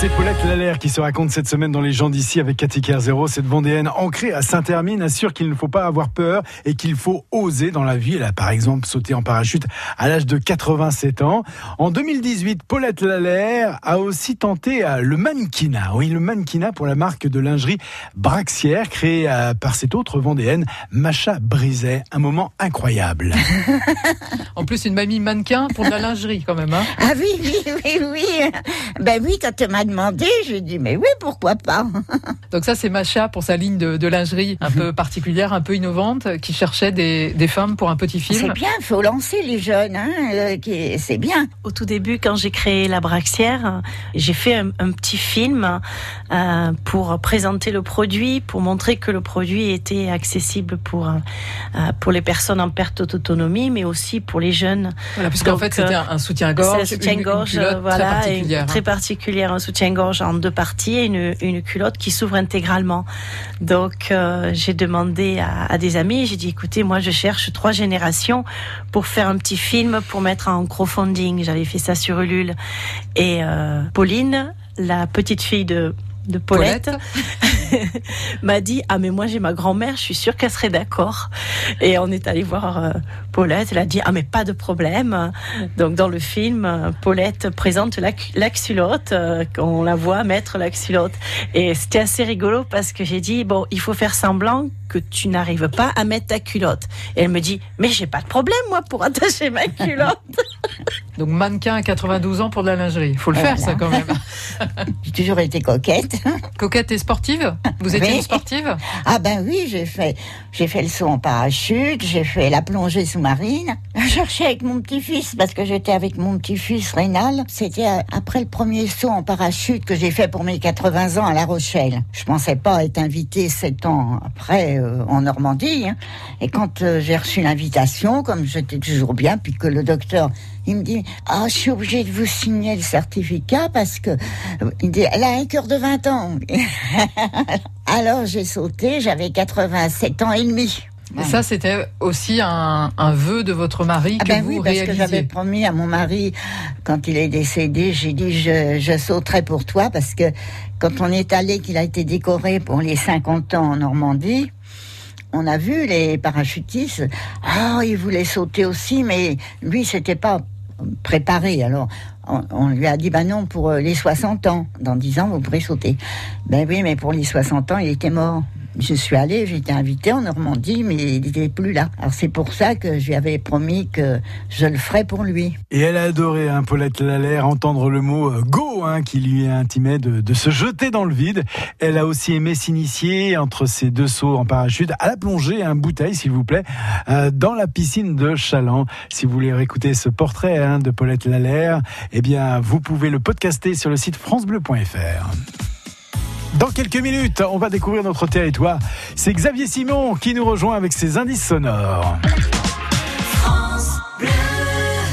C'est Paulette Lallaire qui se raconte cette semaine dans Les gens d'ici avec Cathy Kerzero. Cette Vendéenne ancrée à Saint-Hermine assure qu'il ne faut pas avoir peur et qu'il faut oser dans la vie. Elle a par exemple sauté en parachute à l'âge de 87 ans. En 2018, Paulette Lallaire a aussi tenté euh, le mannequinat. Oui, le mannequinat pour la marque de lingerie Braxière créée euh, par cette autre Vendéenne, Macha Brizet. Un moment incroyable. en plus, une mamie mannequin pour de la lingerie quand même. Hein ah oui, oui, oui, oui. Ben oui, quand tu m'as demandé, j'ai dit mais oui, pourquoi pas. Donc ça, c'est Macha pour sa ligne de, lingerie un peu particulière, un peu innovante, qui cherchait des, femmes pour un petit film. C'est bien, il faut lancer les jeunes, hein, euh, c'est bien. Au tout début, quand j'ai créé la Braxière, j'ai fait un, petit film euh, pour présenter le produit, pour montrer que le produit était accessible pour, euh, pour les personnes en perte d'autonomie, mais aussi pour les jeunes. Voilà, puisqu'en fait, c'était un soutien-gorge, un soutien-gorge, voilà, très particulière, un soutien-gorge en deux parties et une, une culotte qui s'ouvre intégralement. Donc euh, j'ai demandé à, des amis, j'ai dit écoutez, moi je cherche trois générations pour faire un petit film pour mettre en crowdfunding. J'avais fait ça sur Ulule. Et euh, Pauline, la petite fille de de Paulette, m'a dit ah mais moi j'ai ma grand-mère, je suis sûre qu'elle serait d'accord. Et on est allé voir euh, Paulette, elle a dit ah mais pas de problème. Donc dans le film, Paulette présente la, la culotte, euh, on la voit mettre la culotte. Et c'était assez rigolo parce que j'ai dit bon il faut faire semblant que tu n'arrives pas à mettre ta culotte. Et elle me dit mais j'ai pas de problème moi pour attacher ma culotte. Donc mannequin à 92 ans pour de la lingerie, il faut le faire ça quand même. j'ai toujours été coquette. Coquette et sportive? Vous étiez une sportive? Ah ben oui, j'ai fait, j'ai fait le saut en parachute, j'ai fait la plongée sous-marine. Je cherchais avec mon petit-fils parce que j'étais avec mon petit-fils Rénal. C'était après le premier saut en parachute que j'ai fait pour mes 80 ans à La Rochelle. Je pensais pas être invitée sept ans après euh, en Normandie. Hein. Et quand euh, j'ai reçu l'invitation, comme j'étais toujours bien, puis que le docteur il me dit Ah, je suis obligé de vous signer le certificat parce que. Il dit Elle a un cœur de 20 ans. Alors j'ai sauté, j'avais 87 ans et demi. Et ça, c'était aussi un, un, vœu de votre mari ah que ben vous oui, parce que j'avais promis à mon mari, quand il est décédé, j'ai dit je, je sauterai pour toi parce que quand on est allé, qu'il a été décoré pour les 50 ans en Normandie, on a vu les parachutistes. Ah, il voulait sauter aussi, mais lui, c'était pas préparé. Alors, on, lui a dit, bah non, pour euh, les 60 ans, dans 10 ans, vous pourrez sauter. Ben oui, mais pour les 60 ans, il était mort je suis allée, été invitée en Normandie, mais il n'était plus là. Alors c'est pour ça que je lui avais promis que je le ferais pour lui. Et elle a adoré, hein, Paulette Lallaire, entendre le mot euh, go, hein, qui lui intimait de, de, se jeter dans le vide. Elle a aussi aimé s'initier entre ces deux sauts en parachute à la plongée, un bouteille, s'il vous plaît, euh, dans la piscine de Chaland. Si vous voulez réécouter ce portrait hein, de Paulette Lallaire, eh bien, vous pouvez le podcaster sur le site francebleu.fr. Dans quelques minutes, on va découvrir notre territoire. C'est Xavier Simon qui nous rejoint avec ses indices sonores.